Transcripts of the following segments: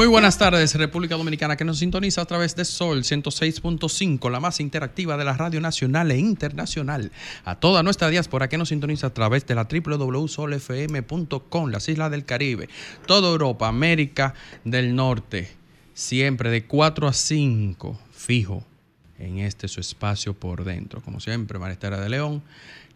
Muy buenas tardes, República Dominicana, que nos sintoniza a través de Sol 106.5, la más interactiva de la radio nacional e internacional. A toda nuestra diáspora que nos sintoniza a través de la www.solfm.com, las Islas del Caribe, toda Europa, América del Norte, siempre de 4 a 5, fijo en este su espacio por dentro. Como siempre, Maristela de León,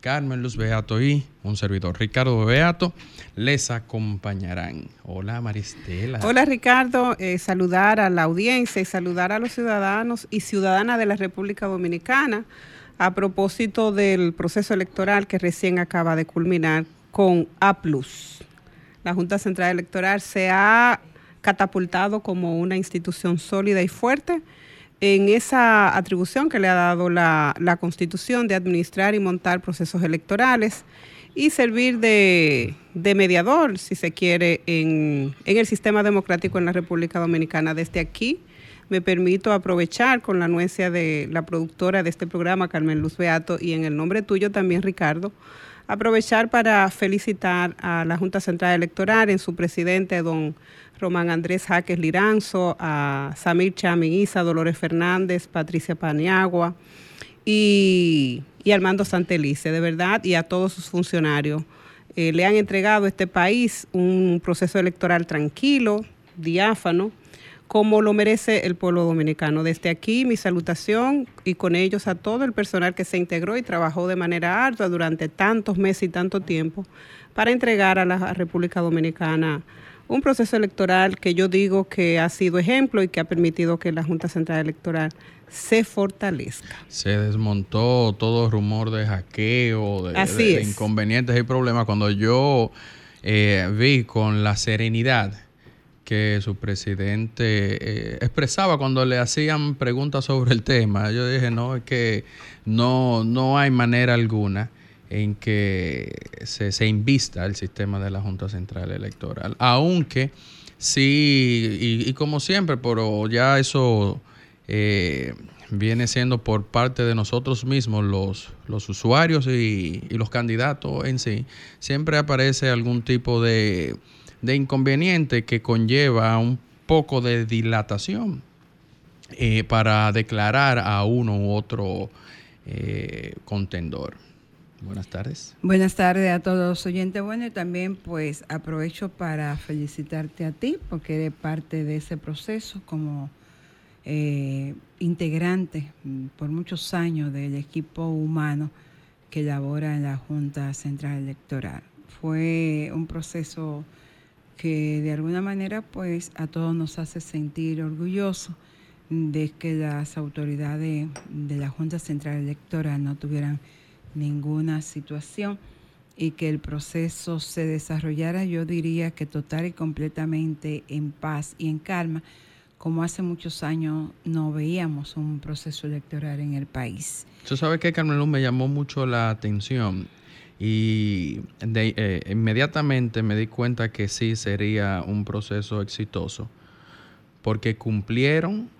Carmen Luz Beato y un servidor, Ricardo Beato, les acompañarán. Hola Maristela. Hola Ricardo, eh, saludar a la audiencia y saludar a los ciudadanos y ciudadanas de la República Dominicana a propósito del proceso electoral que recién acaba de culminar con A. La Junta Central Electoral se ha catapultado como una institución sólida y fuerte en esa atribución que le ha dado la, Constitución de administrar y montar procesos electorales y servir de, de mediador, si se quiere, en, en el sistema democrático en la República Dominicana. Desde aquí me permito aprovechar con la anuencia de la productora de este programa, Carmen Luz Beato, y en el nombre tuyo también, Ricardo, aprovechar para felicitar a la Junta Central Electoral en su presidente, don Román Andrés Jaques Liranzo, a Samir Chamiguiza, Dolores Fernández, Patricia Paniagua y, y Armando Santelice, de verdad, y a todos sus funcionarios. Eh, le han entregado a este país un proceso electoral tranquilo, diáfano, como lo merece el pueblo dominicano. Desde aquí mi salutación y con ellos a todo el personal que se integró y trabajó de manera ardua durante tantos meses y tanto tiempo para entregar a la República Dominicana un proceso electoral que yo digo que ha sido ejemplo y que ha permitido que la Junta Central Electoral se fortalezca. Se desmontó todo rumor de hackeo, de, inconvenientes y problemas. Cuando yo eh, vi con la serenidad que su presidente eh, expresaba cuando le hacían preguntas sobre el tema, yo dije, no, es que no, no hay manera alguna en que se, se invista el sistema de la Junta Central Electoral. Aunque sí, y, como siempre, pero ya eso eh, viene siendo por parte de nosotros mismos, los, los usuarios y, y los candidatos en sí, siempre aparece algún tipo de, de inconveniente que conlleva un poco de dilatación eh, para declarar a uno u otro eh, contendor. Buenas tardes. Buenas tardes a todos oyentes. Bueno, y también pues aprovecho para felicitarte a ti porque eres parte de ese proceso como eh, integrante mm, por muchos años del equipo humano que labora en la Junta Central Electoral. Fue un proceso que de alguna manera pues a todos nos hace sentir orgullosos de que las autoridades de la Junta Central Electoral no tuvieran ninguna situación y que el proceso se desarrollara, yo diría que total y completamente en paz y en calma, como hace muchos años no veíamos un proceso electoral en el país. Tú sabes que Carmen Luz me llamó mucho la atención Y de- eh, inmediatamente me di cuenta que sí sería un proceso exitoso, porque cumplieron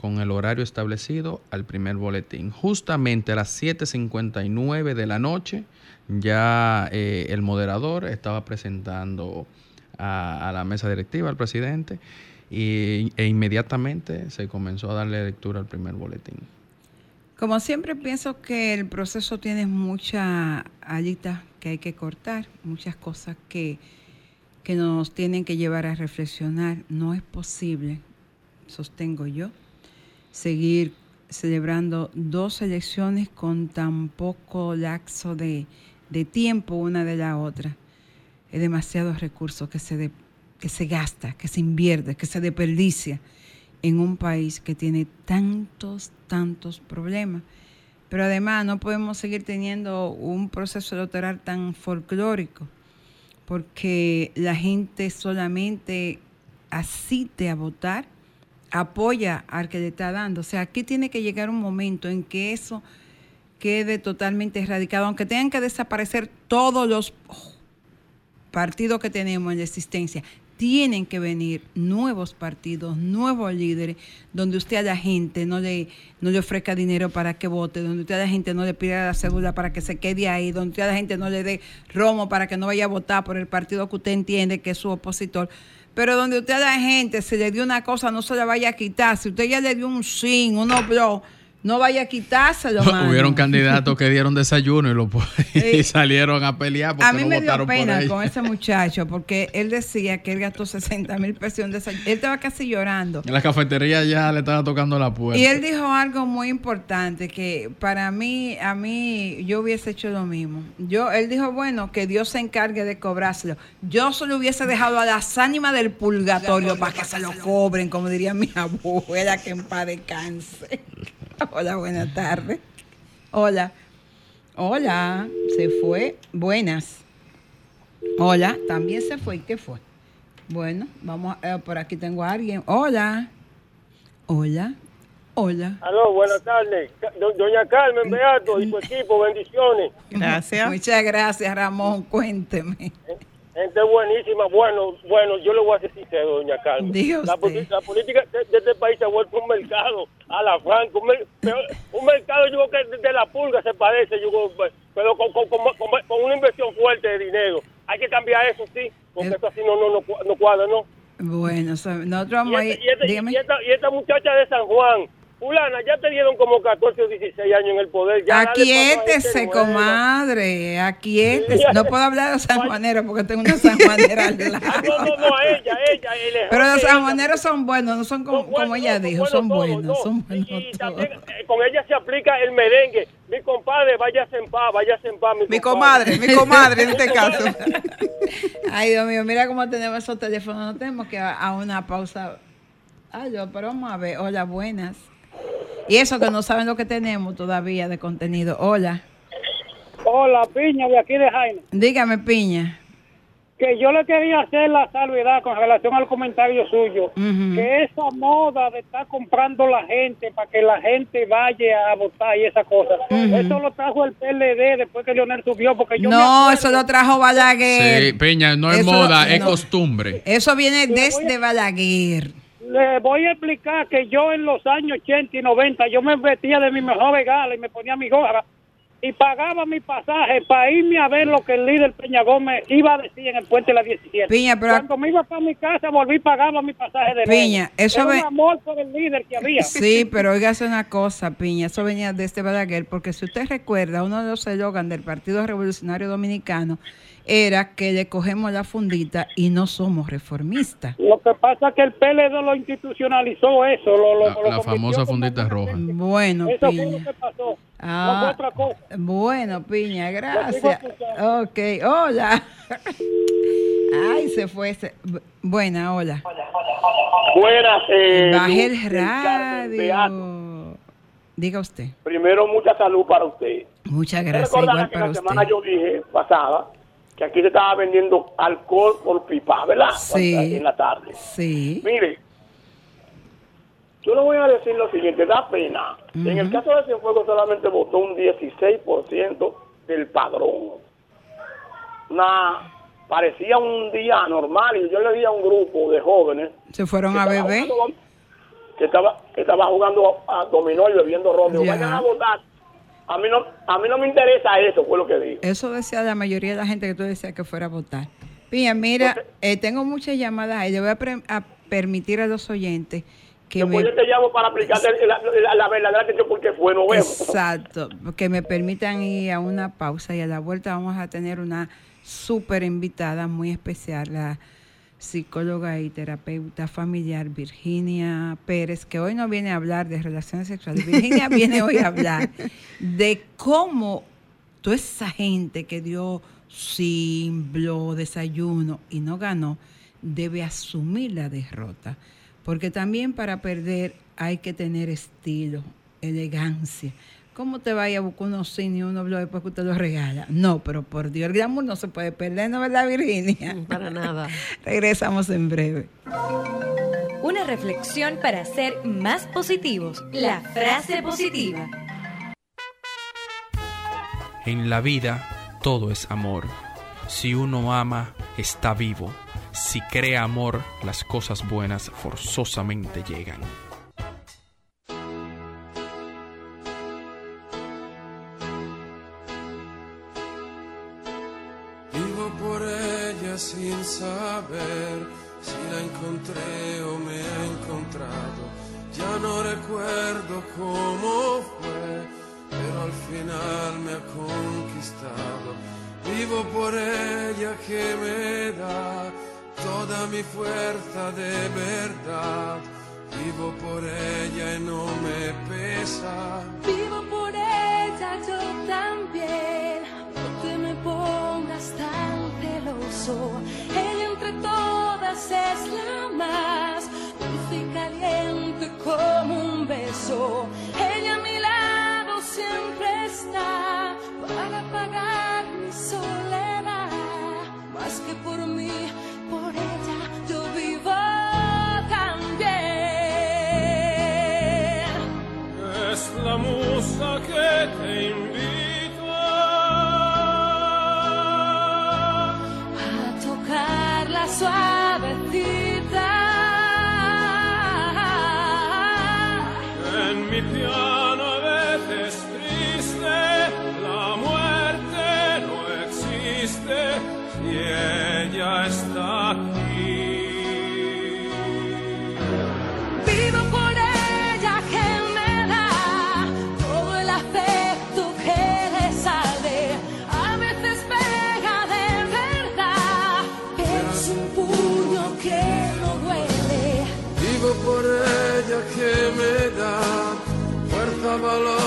con el horario establecido al primer boletín. Justamente a las 7.59 de la noche ya eh, el moderador estaba presentando a, la mesa directiva, al presidente, y, e inmediatamente se comenzó a darle lectura al primer boletín. Como siempre pienso que el proceso tiene muchas alitas que hay que cortar, muchas cosas que, que nos tienen que llevar a reflexionar. No es posible, sostengo yo, seguir celebrando dos elecciones con tan poco lapso de, de tiempo una de la otra. Es demasiados recursos que se, de- que se gasta, que se invierte, que se desperdicia en un país que tiene tantos, tantos problemas. Pero además no podemos seguir teniendo un proceso electoral tan folclórico, porque la gente solamente asiste a votar, apoya al que le está dando. O sea, aquí tiene que llegar un momento en que eso quede totalmente erradicado, aunque tengan que desaparecer todos los partidos que tenemos en la existencia, tienen que venir nuevos partidos, nuevos líderes, donde usted a la gente no le, no le ofrezca dinero para que vote, donde usted a la gente no le pida la cédula para que se quede ahí, donde usted a la gente no le dé romo para que no vaya a votar por el partido que usted entiende que es su opositor. Pero donde usted a la gente se le dio una cosa, no se la vaya a quitar. Si usted ya le dio un sin, un obló, no vaya a quitárselo, mano. Hubieron candidatos que dieron desayuno y, lo, y Sí. salieron a pelear porque A mí no me dio pena con ese muchacho porque él decía que él gastó 60 mil pesos en desayuno. Él estaba casi llorando. En la cafetería ya le estaba tocando la puerta. Y él dijo algo muy importante que para mí, a mí, yo hubiese hecho lo mismo. Yo, él dijo, bueno, que Dios se encargue de cobrárselo. Yo solo hubiese dejado a las ánimas del purgatorio para que se lo cobren, como diría mi abuela, que en paz descanse. Hola, buenas tardes. Hola. Hola, se fue. Buenas. Hola, también se fue. ¿Y qué fue? Bueno, vamos, a- eh, por aquí tengo a alguien. Hola. Hola. Hola. Aló, buenas tardes. Do- Doña Carmen Beato y su equipo, bendiciones. Gracias. Muchas gracias, Ramón. Cuénteme. Gente buenísima. Bueno, bueno, yo le voy a ser sincero, Doña Carmen. Diga La, usted. poli- la política de, de este país se ha vuelto un mercado a la franca. Un, mercado, yo creo que de, la pulga se parece, yo creo, pe- pero con, con, con- una inversión fuerte de dinero. Hay que cambiar eso, sí, porque eso así no, no, no, no cuadra, ¿no? Bueno, so- nosotros Y, vamos a ir. este- y este- dígame. y esta, y esta muchacha de San Juan, fulana, ya te dieron como 14 o 16 años en el poder. Ya Aquíétese, nueva. comadre. Aquíétese. No puedo hablar de los sanjuaneros porque tengo una sanjuanera al Ah, lado. no, no, no, a ella, ella. el Pero los sanjuaneros son buenos, no son como, como ella dijo, son buenos, no. son buenos Y, también eh, con ella se aplica el merengue. Mi compadre, váyase en paz, váyase en paz, mi, Mi comadre, mi comadre en este caso. Ay, Dios mío, mira cómo tenemos esos teléfonos. No tenemos que a, a una pausa. Ay, Dios, pero vamos a ver. Hola, buenas. Y eso que no saben lo que tenemos todavía de contenido. Hola. Hola, Piña, de aquí de Jaime. Dígame, Piña. Que yo le quería hacer la salvedad con relación al comentario suyo. Que esa moda de estar comprando la gente para que la gente vaya a votar y esa cosa. Eso lo trajo el PLD después que Leonel subió. Porque yo No, eso lo trajo Balaguer. Sí, Peña, no es Eso- moda, es no. costumbre. Eso viene desde Balaguer. Le voy a explicar que yo en los años 80 y 90 yo me vestía de mi mejor regala y me ponía mi gorra y pagaba mi pasaje para irme a ver lo que el líder Peña Gómez iba a decir en el puente de la 17. Piña, pero- Cuando me iba para mi casa volví y pagaba mi pasaje de. Piña, eso Era ve- un amor por el líder que había. Sí, pero oígase una cosa, Piña, eso venía desde Balaguer, porque si usted recuerda, uno de los eslogans del Partido Revolucionario Dominicano era que le cogemos la fundita y no somos reformistas. Lo que pasa es que el PLD lo institucionalizó eso. Lo, lo- La, lo la convirtió famosa fundita roja. Bueno, Eso fue lo Piña. que pasó. no fue Ah, otra cosa. bueno, Piña, gracias. Ok, hola. Ay, se fue. se- bu- Buena, hola. Buenas. eh, Baje el eh, radio. Diga usted. Primero, mucha salud para usted. Muchas gracias, igual que para la usted. semana yo dije pasada que aquí se estaba vendiendo alcohol por pipa, ¿verdad? Sí. En la tarde. Sí. Mire, yo le voy a decir lo siguiente, da pena. En el caso de Cienfuegos solamente votó un 16% del padrón. una parecía un día normal y yo le di a un grupo de jóvenes Se fueron a beber. jugando- que estaba que estaba jugando a dominó y bebiendo ron Digo, vayan a votar a mí no a mí no me interesa eso fue lo que dijo. Eso decía la mayoría de la gente que tú decías que fuera a votar. Piña, mira, eh, tengo muchas llamadas ahí. Le voy a, pre- a permitir a los oyentes que después me... yo te llamo para explicarte la, la- la verdadera atención porque fue no vemos. Exacto, que me permitan ir a una pausa y a la vuelta vamos a tener una súper invitada muy especial, la psicóloga y terapeuta familiar Virginia Pérez, que hoy no viene a hablar de relaciones sexuales. Virginia viene hoy a hablar de cómo toda esa gente que dio símbolo, desayuno y no ganó, debe asumir la derrota. Porque también para perder hay que tener estilo, elegancia. ¿Cómo te vaya a buscar unos cine y unos blogs después que usted los regala? No, pero por Dios, el glamour no se puede perder, ¿no es verdad, Virginia? Para nada. Regresamos en breve. Una reflexión para ser más positivos. La frase positiva. En la vida todo es amor. Si uno ama, está vivo. Si crea amor, las cosas buenas forzosamente llegan. Vivo por ella que me da toda mi fuerza de verdad. Vivo por ella y no me pesa. Vivo por ella yo también, no te me pongas tan celoso. Ella entre todas es la más dulce y caliente como un beso. Que por mí, por ella yo vivo también. Es por ella que me da fuerza, valor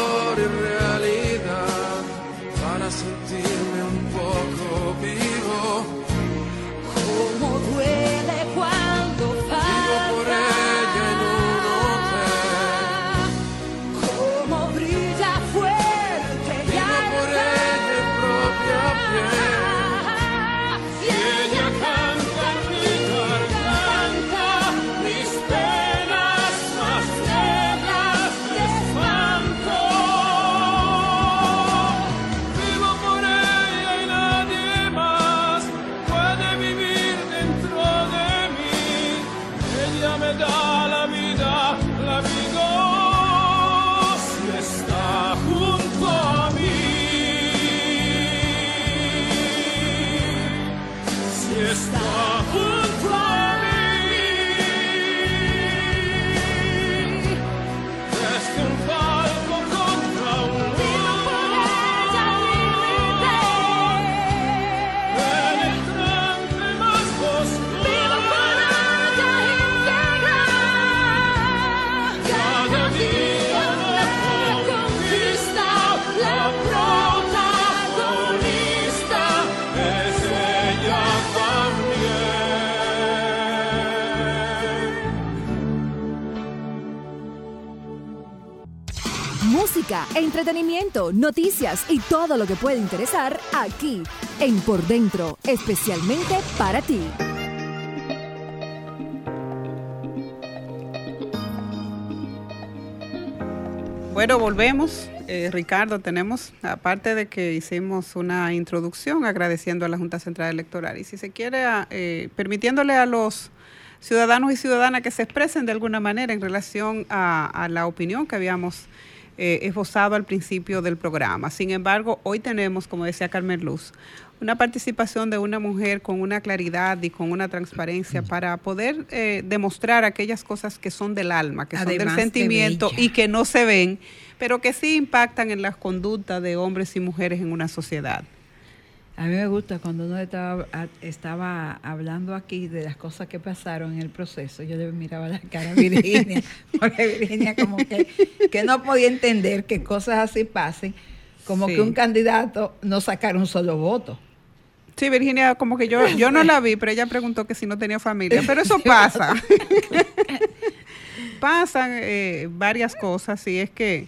entretenimiento, noticias y todo lo que puede interesar aquí en Por Dentro, especialmente para ti. Bueno, volvemos Eh, Ricardo, tenemos, aparte de que hicimos una introducción agradeciendo a la Junta Central Electoral y si se quiere, eh, permitiéndole a los ciudadanos y ciudadanas que se expresen de alguna manera en relación a la opinión que habíamos eh, esbozado al principio del programa. Sin embargo, hoy tenemos, como decía Carmen Luz, una participación de una mujer con una claridad y con una transparencia para poder eh, demostrar aquellas cosas que son del alma, que son del de sentimiento y que no se ven, pero que sí impactan en las conductas de hombres y mujeres en una sociedad. A mí me gusta cuando uno estaba, estaba hablando aquí de las cosas que pasaron en el proceso, yo le miraba la cara a Virginia, porque Virginia como que, que no podía entender que cosas así pasen, como Sí. que un candidato no sacara un solo voto. Sí, Virginia, como que yo, yo no la vi, pero ella preguntó que si no tenía familia. Pero eso pasa. Pasan eh, varias cosas y es que,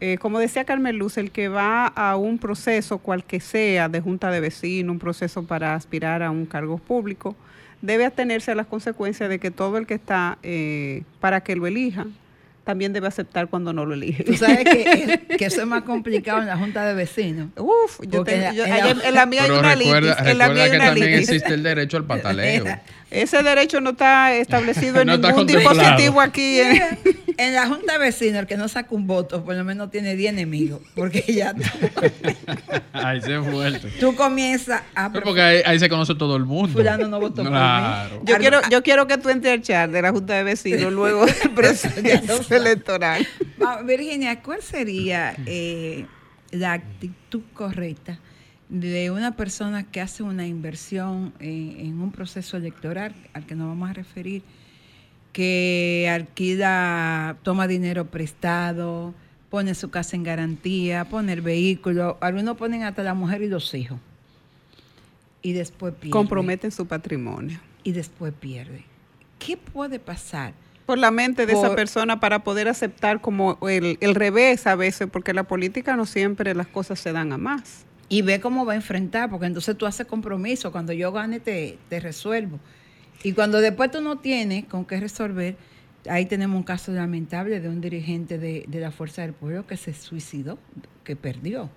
eh, como decía Carmen Luz, el que va a un proceso, cual que sea, de junta de vecinos, un proceso para aspirar a un cargo público, debe atenerse a las consecuencias de que todo el que está eh, para que lo elija, también debe aceptar cuando no lo elige. Tú sabes que, que eso es más complicado en la Junta de Vecinos. Uf, yo tengo- en la- yo- en la- en la mía hay una recuerda, litis. En la mía que también litis. existe el derecho al pataleo. Ese derecho no está establecido en No ningún dispositivo aquí. en- Mira, en la Junta de Vecinos, el que no saca un voto, por lo menos tiene 10 enemigos, porque ya tú, Ahí se fuerte. tú comienzas a... No, porque ahí, ahí se conoce todo el mundo. Fulano no votó por mí. Yo quiero, yo quiero que tú entres al chat de la Junta de Vecinos luego del proceso electoral. Virginia, ¿cuál sería eh, la actitud correcta de una persona que hace una inversión en, en un proceso electoral al que nos vamos a referir, que alquila, toma dinero prestado, pone su casa en garantía, pone el vehículo, algunos ponen hasta la mujer y los hijos, y después pierde. Comprometen su patrimonio. Y después pierde. ¿Qué puede pasar? Por la mente de esa persona para poder aceptar como el, el revés a veces, porque la política no siempre las cosas se dan a más. Y ve cómo va a enfrentar, porque entonces tú haces compromiso, cuando yo gane te, te resuelvo. Y cuando después tú no tienes con qué resolver, ahí tenemos un caso lamentable de un dirigente de, de la Fuerza del Pueblo que se suicidó, que perdió.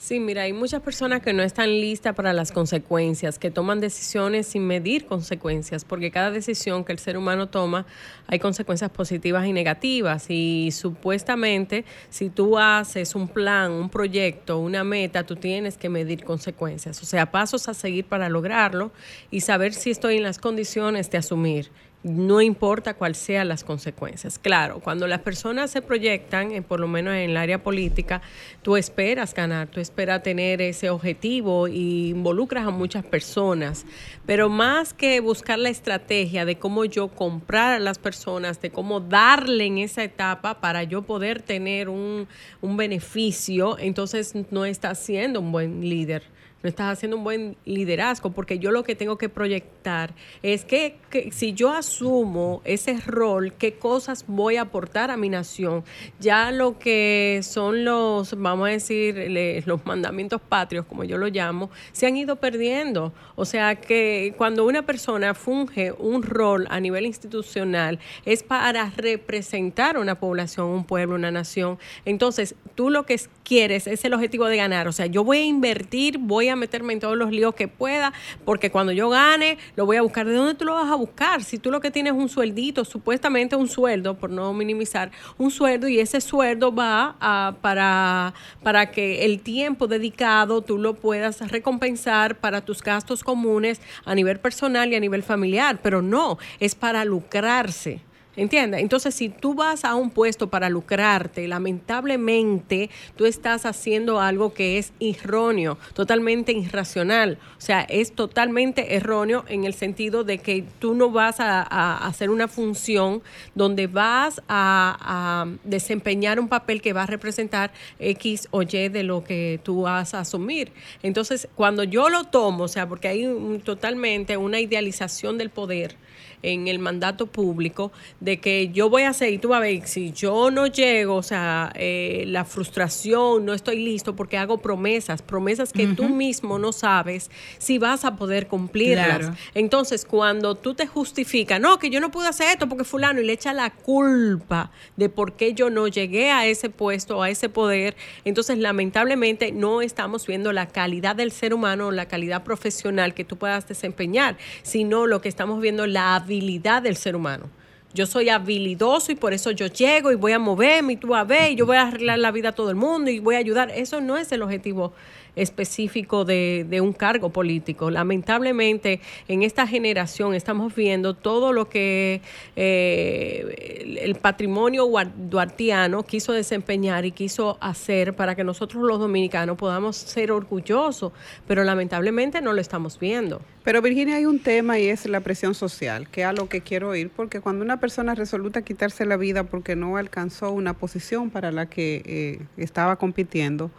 Sí, mira, hay muchas personas que no están listas para las consecuencias, que toman decisiones sin medir consecuencias, porque cada decisión que el ser humano toma hay consecuencias positivas y negativas. Y supuestamente, si tú haces un plan, un proyecto, una meta, tú tienes que medir consecuencias, o sea, pasos a seguir para lograrlo y saber si estoy en las condiciones de asumir no importa cuáles sean las consecuencias. Claro, cuando las personas se proyectan, eh, por lo menos en el área política, tú esperas ganar, tú esperas tener ese objetivo y involucras a muchas personas, pero más que buscar la estrategia de cómo yo comprar a las personas, de cómo darle en esa etapa para yo poder tener un, un beneficio, entonces no estás siendo un buen líder no estás haciendo un buen liderazgo, porque yo lo que tengo que proyectar es que, que si yo asumo ese rol, qué cosas voy a aportar a mi nación. Ya lo que son los, vamos a decir, los mandamientos patrios, como yo lo llamo, se han ido perdiendo. O sea que cuando una persona funge un rol a nivel institucional, es para representar una población, un pueblo, una nación. Entonces, tú lo que es- quieres es el objetivo de ganar. O sea, yo voy a invertir, voy a meterme en todos los líos que pueda, porque cuando yo gane, lo voy a buscar. ¿De dónde tú lo vas a buscar? Si tú lo que tienes es un sueldito, supuestamente un sueldo, por no minimizar, un sueldo, y ese sueldo va a- para, para que el tiempo dedicado tú lo puedas recompensar para tus gastos comunes a nivel personal y a nivel familiar, pero no, es para lucrarse. ¿Entiendes? Entonces, si tú vas a un puesto para lucrarte, lamentablemente tú estás haciendo algo que es erróneo, totalmente irracional. O sea, es totalmente erróneo en el sentido de que tú no vas a, hacer una función donde vas a, a desempeñar un papel que va a representar X o Y de lo que tú vas a asumir. Entonces, cuando yo lo tomo, o sea, porque hay un- totalmente una idealización del poder, en el mandato público de que yo voy a y tú vas a ver, si yo no llego, o sea, eh, la frustración, no estoy listo porque hago promesas, promesas que tú mismo no sabes si vas a poder cumplirlas. Claro. Entonces, cuando tú te justificas, no, que yo no pude hacer esto porque fulano, y le echa la culpa de por qué yo no llegué a ese puesto, a ese poder, entonces lamentablemente no estamos viendo la calidad del ser humano, la calidad profesional que tú puedas desempeñar, sino lo que estamos viendo la habilidad del ser humano. Yo soy habilidoso y por eso yo llego y voy a moverme y tú a ver y yo voy a arreglar la vida a todo el mundo y voy a ayudar. Eso no es el objetivo específico de, de un cargo político. Lamentablemente, en esta generación estamos viendo todo lo que eh, el, el patrimonio duartiano quiso desempeñar y quiso hacer para que nosotros los dominicanos podamos ser orgullosos, pero lamentablemente no lo estamos viendo. Pero Virginia, hay un tema y es la presión social, que a lo que quiero ir, porque cuando una persona resoluta quitarse la vida porque no alcanzó una posición para la que eh, estaba compitiendo,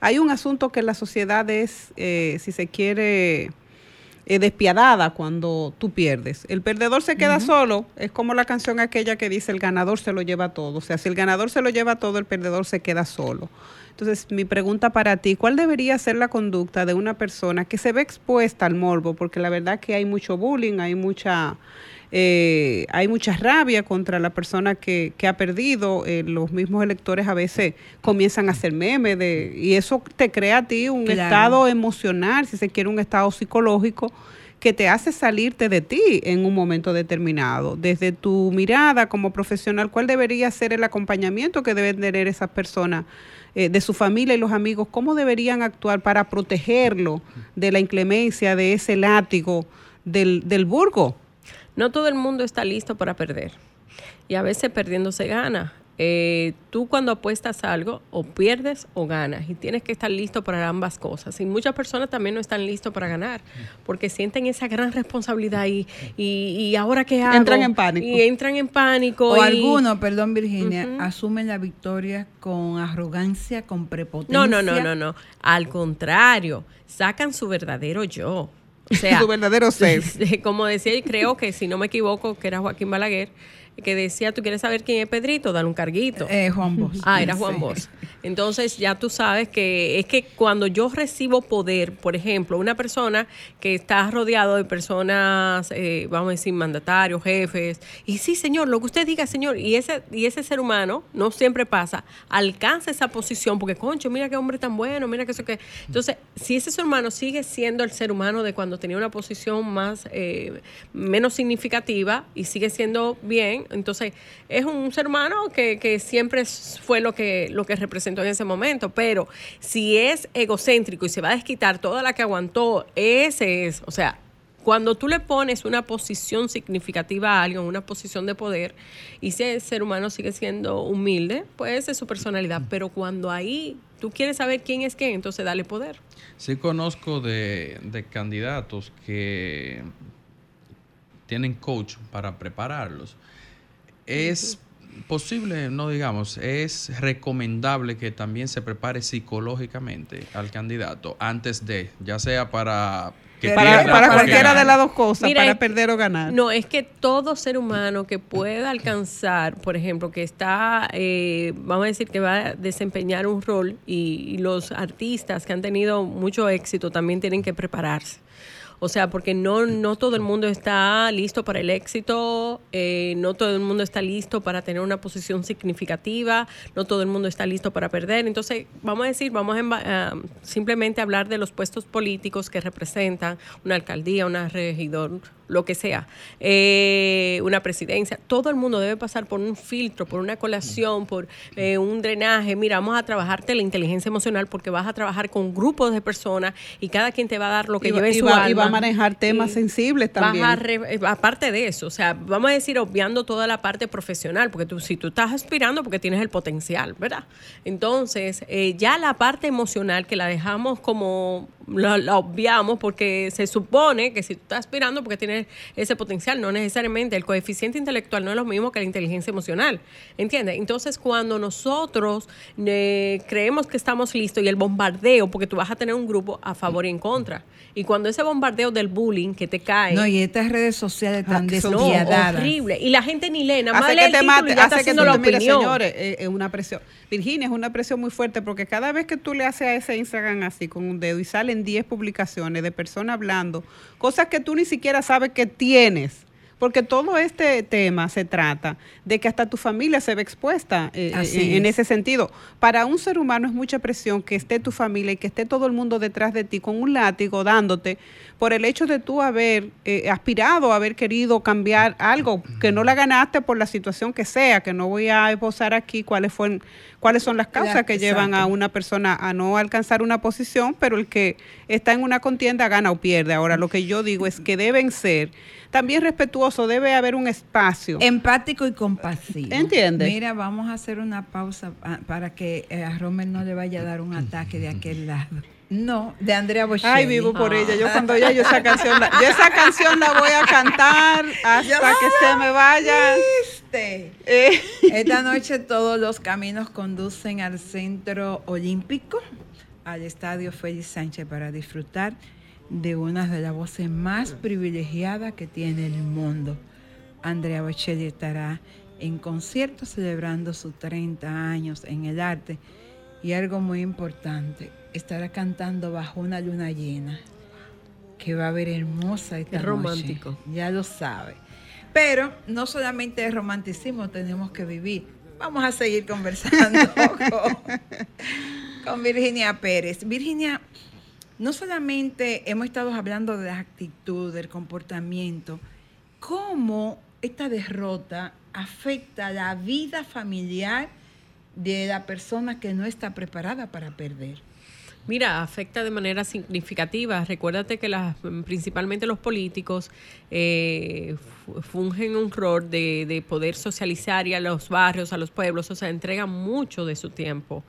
hay un asunto que la sociedad es, eh, si se quiere, eh, despiadada cuando tú pierdes. El perdedor se queda solo, es como la canción aquella que dice el ganador se lo lleva todo. O sea, si el ganador se lo lleva todo, el perdedor se queda solo. Entonces, mi pregunta para ti, ¿cuál debería ser la conducta de una persona que se ve expuesta al morbo? Porque la verdad que hay mucho bullying, hay mucha, eh, hay mucha rabia contra la persona que, que ha perdido. eh, los mismos electores a veces comienzan a hacer memes de, y eso te crea a ti un Claro. estado emocional, si se quiere, un estado psicológico que te hace salirte de ti en un momento determinado. Desde tu mirada como profesional, ¿cuál debería ser el acompañamiento que deben tener esas personas eh, de su familia y los amigos? ¿Cómo deberían actuar para protegerlo de la inclemencia, de ese látigo del, del burgo? No todo el mundo está listo para perder. Y a veces perdiendo se gana. Eh, tú cuando apuestas algo, o pierdes o ganas. Y tienes que estar listo para ambas cosas. Y muchas personas también no están listos para ganar. Porque sienten esa gran responsabilidad y, y, y ahora qué hago. Entran en pánico. Y entran en pánico. O y- algunos, perdón Virginia, asumen la victoria con arrogancia, con prepotencia. No, no, no, no, no. Al contrario, sacan su verdadero yo. O sea, Su verdadero ser. Como decía, y creo que si no me equivoco, que era Joaquín Balaguer, que decía, ¿tú quieres saber quién es Pedrito? Dale un carguito. Eh, Juan Bosch. Ah, era Juan Sí. Bosch. Entonces ya tú sabes que es que cuando yo recibo poder, por ejemplo, una persona que está rodeado de personas, eh, vamos a decir, mandatarios, jefes, y sí, señor, lo que usted diga, señor, y ese, y ese ser humano, no siempre pasa, alcanza esa posición, porque, concho, mira qué hombre tan bueno, mira que eso que... Entonces, si ese ser humano sigue siendo el ser humano de cuando tenía una posición más, eh, menos significativa y sigue siendo bien, entonces es un ser humano que, que siempre fue lo que, lo que representó en ese momento, pero si es egocéntrico y se va a desquitar toda la que aguantó, ese es, o sea, cuando tú le pones una posición significativa a alguien, una posición de poder, y ese ser humano sigue siendo humilde, pues esa es su personalidad. Pero cuando ahí tú quieres saber quién es quién, entonces dale poder. Sí conozco de, de candidatos que tienen coach para prepararlos. Es posible, no digamos, es recomendable que también se prepare psicológicamente al candidato antes de, ya sea para que Para, pierda para cualquiera de las dos cosas, Mira, para es- perder o ganar. No, es que todo ser humano que pueda alcanzar, por ejemplo, que está, eh, vamos a decir que va a desempeñar un rol y, y los artistas que han tenido mucho éxito también tienen que prepararse. O sea, porque no, no todo el mundo está listo para el éxito, eh, no todo el mundo está listo para tener una posición significativa, no todo el mundo está listo para perder. Entonces, vamos a decir, vamos a simplemente hablar de los puestos políticos que representan una alcaldía, una regidor, lo que sea, eh, una presidencia. Todo el mundo debe pasar por un filtro, por una colación, por eh, un drenaje. Mira, vamos a trabajarte la inteligencia emocional porque vas a trabajar con grupos de personas y cada quien te va a dar lo que lleve su va- alma. y va a manejar temas sensibles vas también. a re- eh, aparte de eso, o sea, vamos a decir, obviando toda la parte profesional, porque tú, si tú estás aspirando, porque tienes el potencial, ¿verdad? Entonces, eh, ya la parte emocional que la dejamos como, la, la obviamos, porque se supone que si tú estás aspirando, porque tienes tener ese potencial, no necesariamente. El coeficiente intelectual no es lo mismo que la inteligencia emocional, ¿entiendes? Entonces, cuando nosotros eh, creemos que estamos listos y el bombardeo, porque tú vas a tener un grupo a favor y en contra, y cuando ese bombardeo del bullying que te cae... No, y estas redes sociales tan no, despiadadas. horrible. Y la gente ni lee, nada más hace lee que el te título mate, y ya está hace que haciendo tú la opinión. señores, eh, es una presión. Virginia, es una presión muy fuerte porque cada vez que tú le haces a ese Instagram así con un dedo y salen 10 publicaciones de personas hablando, cosas que tú ni siquiera sabes que tienes. Porque todo este tema se trata de que hasta tu familia se ve expuesta eh, eh, en es. ese sentido. Para un ser humano es mucha presión que esté tu familia y que esté todo el mundo detrás de ti con un látigo dándote por el hecho de tú haber eh, aspirado, haber querido cambiar algo que no la ganaste por la situación que sea, que no voy a esbozar aquí cuáles fueron cuáles son las causas que llevan a una persona a no alcanzar una posición, pero el que está en una contienda gana o pierde. Ahora, lo que yo digo es que deben ser también respetuosos, debe haber un espacio. Empático y compasivo. ¿Entiendes? Mira, vamos a hacer una pausa ah, para que eh, a Romer no le vaya a dar un ataque de aquel lado. No, de Andrea Bocelli. Ay, vivo por ella. Yo cuando ya yo esa canción, la, yo esa canción la voy a cantar hasta que se me vaya. Eh. Esta noche todos los caminos conducen al Centro Olímpico, al Estadio Félix Sánchez para disfrutar de una de las voces más privilegiadas que tiene el mundo. Andrea Bocelli estará en concierto celebrando sus 30 años en el arte y algo muy importante, estará cantando bajo una luna llena que va a ver hermosa esta noche. romántico. Ya lo sabe. Pero no solamente es romanticismo tenemos que vivir. Vamos a seguir conversando con, con Virginia Pérez. Virginia, no solamente hemos estado hablando de la actitud, del comportamiento, cómo esta derrota afecta la vida familiar de la persona que no está preparada para perder. Mira, afecta de manera significativa. Recuérdate que las, principalmente los políticos eh, fu- fungen un rol de, de poder socializar y a los barrios, a los pueblos, o sea, entregan mucho de su tiempo.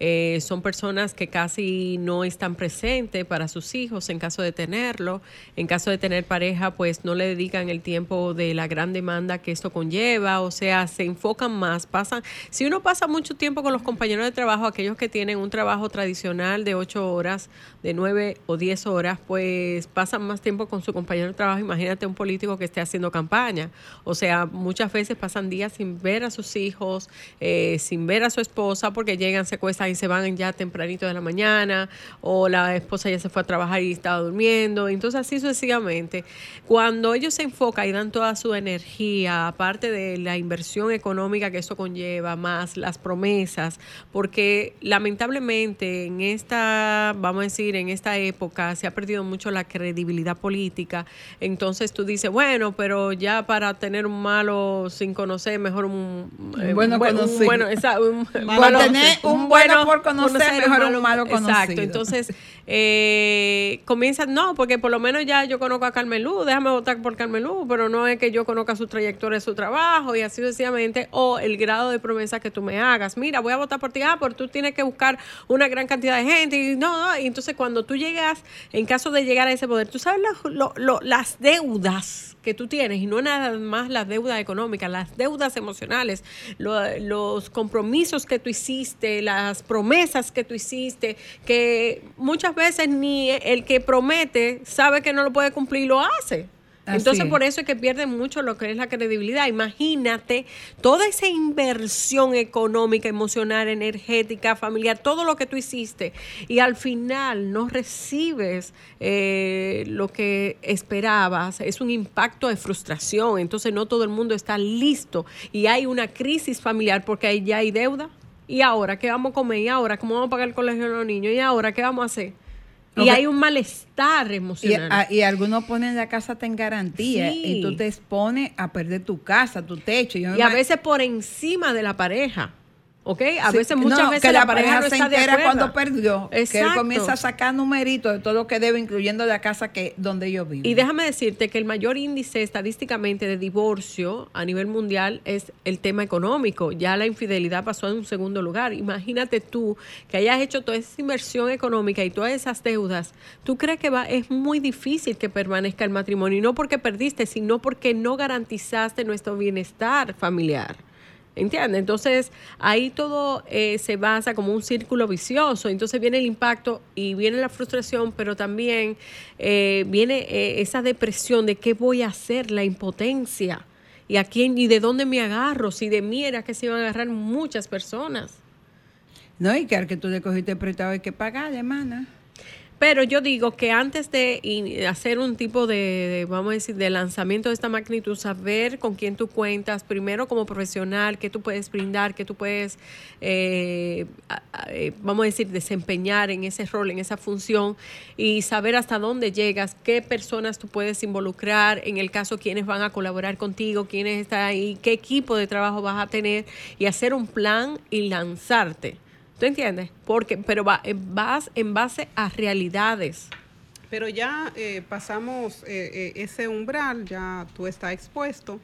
Eh, son personas que casi no están presentes para sus hijos en caso de tenerlo. En caso de tener pareja, pues no le dedican el tiempo de la gran demanda que esto conlleva. O sea, se enfocan más. Pasan, si uno pasa mucho tiempo con los compañeros de trabajo, aquellos que tienen un trabajo tradicional de ocho horas, de nueve o diez horas, pues pasan más tiempo con su compañero de trabajo. Imagínate un político que esté haciendo campaña. O sea, muchas veces pasan días sin ver a sus hijos, eh, sin ver a su esposa, porque llegan, se cuestan y se van ya tempranito de la mañana, o la esposa ya se fue a trabajar y estaba durmiendo. Entonces, así sucesivamente. Cuando ellos se enfocan y dan toda su energía, aparte de la inversión económica que eso conlleva, más las promesas, porque lamentablemente en esta, vamos a decir, en esta época se ha perdido mucho la credibilidad política. Entonces tú dices, bueno, pero ya para tener un malo sin conocer, mejor un, eh, bueno un un bueno, esa- un- bueno, un bueno por conocer, mejor un malo Exacto, conocido. entonces eh, comienzan, no, porque por lo menos ya yo conozco a Carmen Luz, déjame votar por Carmen Luz, pero no es que yo conozca su trayectoria, su trabajo y así sucesivamente, o el grado de promesa que tú me hagas. Mira, voy a votar por ti, ah, pero tú tienes que buscar una gran cantidad de gente y no, no, y entonces cuando tú llegas, en caso de llegar a ese poder, tú sabes lo- lo- lo- las deudas que tú tienes y no nada más las deudas económicas, las deudas emocionales, lo- los compromisos que tú hiciste, las promesas que tú hiciste, que muchas veces ni el que promete sabe que no lo puede cumplir y lo hace. Así Entonces es. por eso es que pierden mucho lo que es la credibilidad. Imagínate toda esa inversión económica, emocional, energética, familiar, todo lo que tú hiciste y al final no recibes eh, lo que esperabas. Es un impacto de frustración. Entonces no todo el mundo está listo y hay una crisis familiar porque ahí ya hay deuda. ¿Y ahora qué vamos a comer? ¿Y ahora cómo vamos a pagar el colegio de los niños? ¿Y ahora qué vamos a hacer? Y Ok. hay un malestar Y, emocional. a- y algunos ponen la casa en garantía Sí. y tú te expones a perder tu casa, tu techo. Yo y a veces por encima de la pareja. ¿Ok? A Sí, veces, muchas no, veces que la, pareja, no se está entera cuando perdió. Que él Exacto. comienza a sacar numeritos de todo lo que debe, incluyendo la casa que donde yo vivo. Y déjame decirte que el mayor índice estadísticamente de divorcio a nivel mundial es el tema económico. Ya la infidelidad pasó en un segundo lugar. Imagínate tú que hayas hecho toda esa inversión económica y todas esas deudas. ¿Tú crees que va, es muy difícil que permanezca el matrimonio? Y no porque perdiste, sino porque no garantizaste nuestro bienestar familiar. ¿Entiendes? Entonces ahí todo eh, se basa como un círculo vicioso. Entonces viene el impacto y viene la frustración, pero también eh, viene eh, esa depresión de qué voy a hacer, la impotencia. ¿Y a quién y de dónde me agarro? Si de mí era que se iban a agarrar muchas personas. No, y que al que tú le cogiste prestado hay que pagar, hermana. Pero yo digo que antes de hacer un tipo de, vamos a decir, de lanzamiento de esta magnitud, saber con quién tú cuentas, primero como profesional, qué tú puedes brindar, qué tú puedes, eh, eh, vamos a decir, desempeñar en ese rol, en esa función, y saber hasta dónde llegas, qué personas tú puedes involucrar, en el caso, quiénes van a colaborar contigo, quiénes están ahí, qué equipo de trabajo vas a tener, y hacer un plan y lanzarte. ¿Tú entiendes? Porque, pero va, eh, vas en base a realidades. Pero ya eh, pasamos eh, ese umbral, ya tú estás expuesto,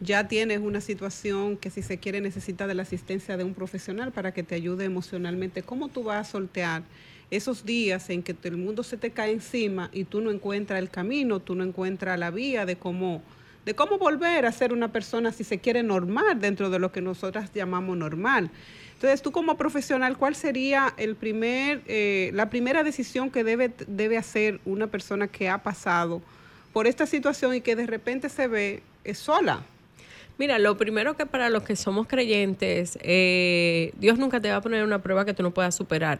ya tienes una situación que si se quiere necesita de la asistencia de un profesional para que te ayude emocionalmente. ¿Cómo tú vas a soltear esos días en que el mundo se te cae encima y tú no encuentras el camino, tú no encuentras la vía de cómo de cómo volver a ser una persona si se quiere normal dentro de lo que nosotras llamamos normal? Entonces, tú como profesional, ¿cuál sería el primer, eh, la primera decisión que debe, debe hacer una persona que ha pasado por esta situación y que de repente se ve eh, sola? Mira, lo primero que para los que somos creyentes, eh, Dios nunca te va a poner una prueba que tú no puedas superar.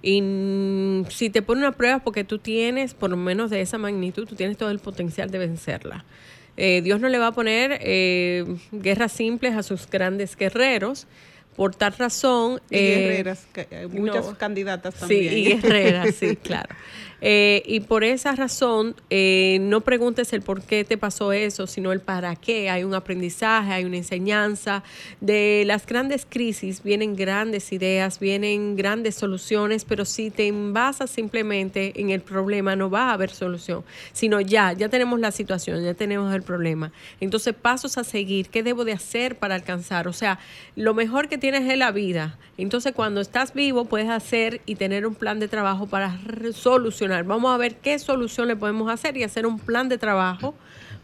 Y mm, si te pone una prueba porque tú tienes, por lo menos de esa magnitud, tú tienes todo el potencial de vencerla. Eh, Dios no le va a poner guerras simples a sus grandes guerreros. Por tal razón... Y eh, que hay muchas no. candidatas Sí, también. y guerreras, sí, claro. Eh, y por esa razón, eh, no preguntes el por qué te pasó eso, sino el para qué. Hay un aprendizaje, hay una enseñanza. De las grandes crisis vienen grandes ideas, vienen grandes soluciones, pero si te envasas simplemente en el problema, no va a haber solución, sino ya, ya tenemos la situación, ya tenemos el problema. Entonces, pasos a seguir, ¿qué debo de hacer para alcanzar? O sea, lo mejor que tienes es la vida. Entonces, cuando estás vivo, puedes hacer y tener un plan de trabajo para re- solucionar. Vamos a ver qué solución le podemos hacer y hacer un plan de trabajo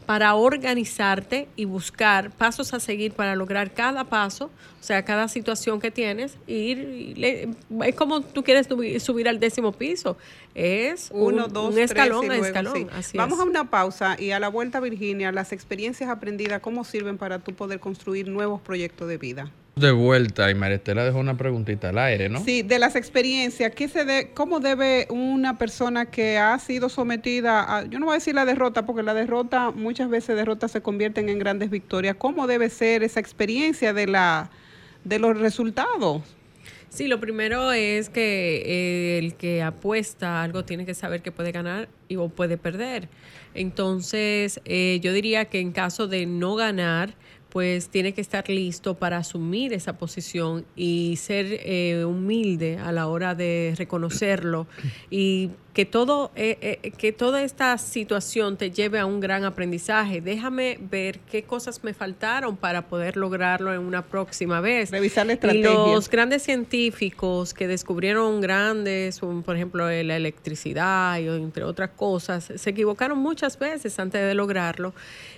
para organizarte y buscar pasos a seguir para lograr cada paso, o sea, cada situación que tienes, ir, y le- es como tú quieres subir, al décimo piso, es Uno, un, dos, un tres, escalón y a luego, escalón. sí. así Vamos es. a una pausa y a la vuelta, Virginia, las experiencias aprendidas, ¿cómo sirven para tú poder construir nuevos proyectos de vida? De vuelta, y María Estela dejó una preguntita al aire, ¿no? Sí, de las experiencias, ¿qué se de, ¿cómo debe una persona que ha sido sometida a, yo no voy a decir la derrota, porque la derrota, muchas veces derrotas se convierten en grandes victorias, ¿cómo debe ser esa experiencia de, la, de los resultados? Sí, lo primero es que eh, el que apuesta a algo tiene que saber que puede ganar y, o puede perder. Entonces, eh, yo diría que en caso de no ganar, pues tiene que estar listo para asumir esa posición y ser eh, humilde a la hora de reconocerlo y que todo eh, eh, que toda esta situación te lleve a un gran aprendizaje. Déjame ver qué cosas me faltaron para poder lograrlo en una próxima vez. Revisar la Y estrategia. los grandes científicos que descubrieron grandes, por ejemplo, la electricidad y entre otras cosas, se equivocaron muchas veces antes de lograrlo.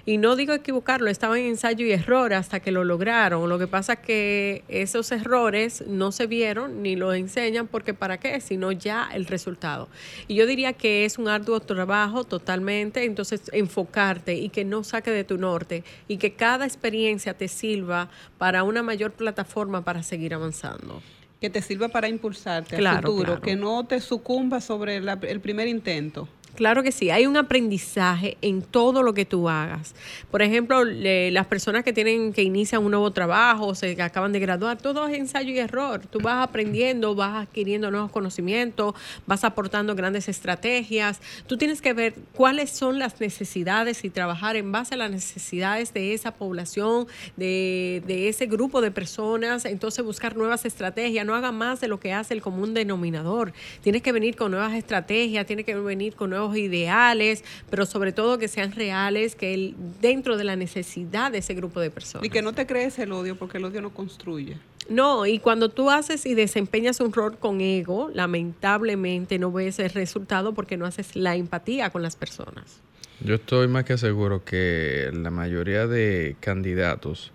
Y no digo equivocarlo, estaban en ensayo y error hasta que lo lograron. Lo que pasa es que esos errores no se vieron ni los enseñan porque para qué, sino ya el resultado. Y yo diría que es un arduo trabajo totalmente, entonces enfocarte y que no saque de tu norte y que cada experiencia te sirva para una mayor plataforma para seguir avanzando. Que te sirva para impulsarte al Claro, futuro, claro. que no te sucumbas sobre la- el primer intento. Claro que sí, hay un aprendizaje en todo lo que tú hagas. Por ejemplo, las personas que tienen que inician un nuevo trabajo, se acaban de graduar, todo es ensayo y error. Tú vas aprendiendo, vas adquiriendo nuevos conocimientos, vas aportando grandes estrategias. Tú tienes que ver cuáles son las necesidades y trabajar en base a las necesidades de esa población, de, de ese grupo de personas. Entonces buscar nuevas estrategias. No haga más de lo que hace el común denominador. Tienes que venir con nuevas estrategias, tienes que venir con nuevos ideales, pero sobre todo que sean reales, que el, dentro de la necesidad de ese grupo de personas. Y que no te crees el odio, porque el odio no construye. No, y cuando tú haces y desempeñas un rol con ego, lamentablemente no ves el resultado porque no haces la empatía con las personas. Yo estoy más que seguro que la mayoría de candidatos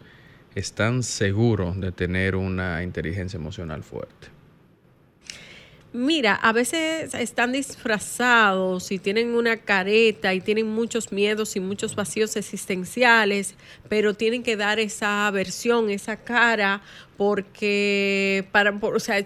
están seguros de tener una inteligencia emocional fuerte. Mira, a veces están disfrazados y tienen una careta y tienen muchos miedos y muchos vacíos existenciales, pero tienen que dar esa versión, esa cara, porque para, por- o sea,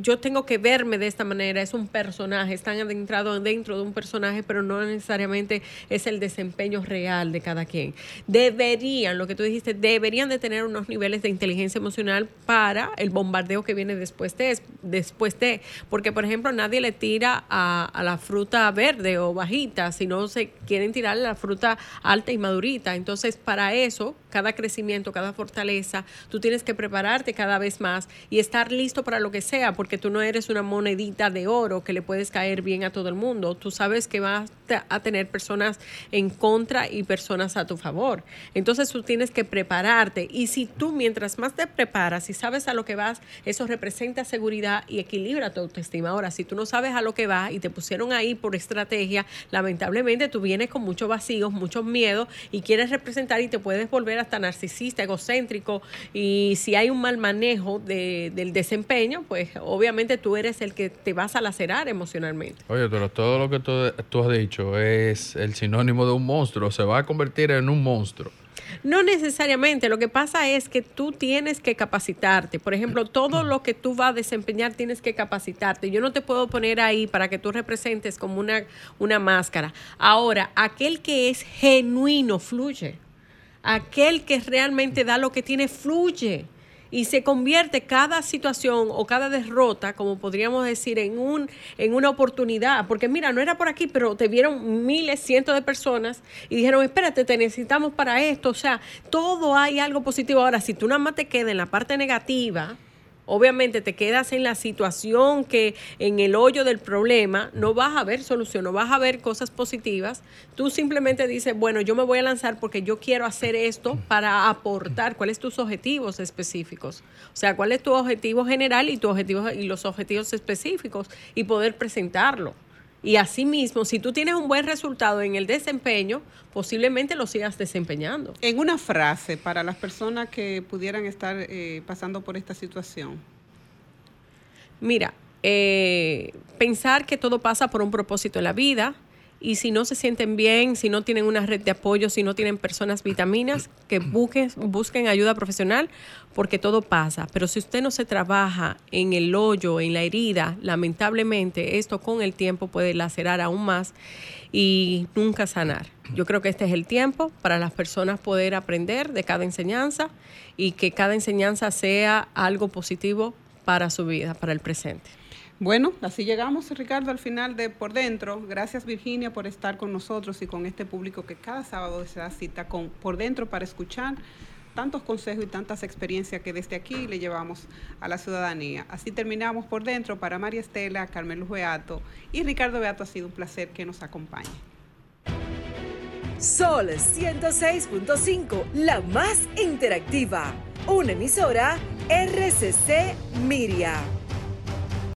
yo tengo que verme de esta manera, es un personaje, están adentrados dentro de un personaje, pero no necesariamente es el desempeño real de cada quien. Deberían, lo que tú dijiste, deberían de tener unos niveles de inteligencia emocional para el bombardeo que viene después de, después de, porque por ejemplo nadie le tira a, a la fruta verde o bajita, sino se quieren tirar la fruta alta y madurita. Entonces, para eso, cada crecimiento, cada fortaleza, tú tienes que prepararte cada vez más y estar listo para lo que sea, porque tú no eres una monedita de oro que le puedes caer bien a todo el mundo. Tú sabes que vas a tener personas en contra y personas a tu favor. Entonces tú tienes que prepararte y si tú mientras más te preparas y sabes a lo que vas, eso representa seguridad y equilibra tu autoestima. Ahora, si tú no sabes a lo que vas y te pusieron ahí por estrategia, lamentablemente tú vienes con muchos vacíos, muchos miedos y quieres representar y te puedes volver hasta narcisista, egocéntrico y si hay un mal manejo de- del desempeño, pues obviamente tú eres el que te vas a lacerar emocionalmente. Oye, pero todo lo que tú, tú has dicho es el sinónimo de un monstruo. Se va a convertir en un monstruo. No necesariamente, lo que pasa es que tú tienes que capacitarte. Por ejemplo, todo lo que tú vas a desempeñar tienes que capacitarte. Yo no te puedo poner ahí para que tú representes como una, una máscara. Ahora, aquel que es genuino fluye. Aquel que realmente da lo que tiene fluye. Y se convierte cada situación o cada derrota, como podríamos decir, en, un, en una oportunidad. Porque mira, no era por aquí, pero te vieron miles, cientos de personas y dijeron, espérate, te necesitamos para esto. O sea, todo hay algo positivo. Ahora, si tú nada más te quedas en la parte negativa, obviamente te quedas en la situación que en el hoyo del problema no vas a ver solución, no vas a ver cosas positivas. Tú simplemente dices, bueno, yo me voy a lanzar porque yo quiero hacer esto para aportar. ¿Cuáles tus objetivos específicos? O sea, ¿cuál es tu objetivo general y tu objetivo y los objetivos específicos y poder presentarlo? Y asimismo, si tú tienes un buen resultado en el desempeño, posiblemente lo sigas desempeñando. En una frase, para las personas que pudieran estar eh, pasando por esta situación. Mira, eh, pensar que todo pasa por un propósito en la vida y si no se sienten bien, si no tienen una red de apoyo, si no tienen personas vitaminas, que busquen, busquen ayuda profesional porque todo pasa. Pero si usted no se trabaja en el hoyo, en la herida, lamentablemente esto con el tiempo puede lacerar aún más y nunca sanar. Yo creo que este es el tiempo para las personas poder aprender de cada enseñanza y que cada enseñanza sea algo positivo para su vida, para el presente. Bueno, así llegamos, Ricardo, al final de Por Dentro. Gracias, Virginia, por estar con nosotros y con este público que cada sábado se da cita con Por Dentro para escuchar tantos consejos y tantas experiencias que desde aquí le llevamos a la ciudadanía. Así terminamos Por Dentro para María Estela, Carmen Luz Beato y Ricardo Beato. Ha sido un placer que nos acompañe. Sol 106.5, la más interactiva. Una emisora RCC Miria.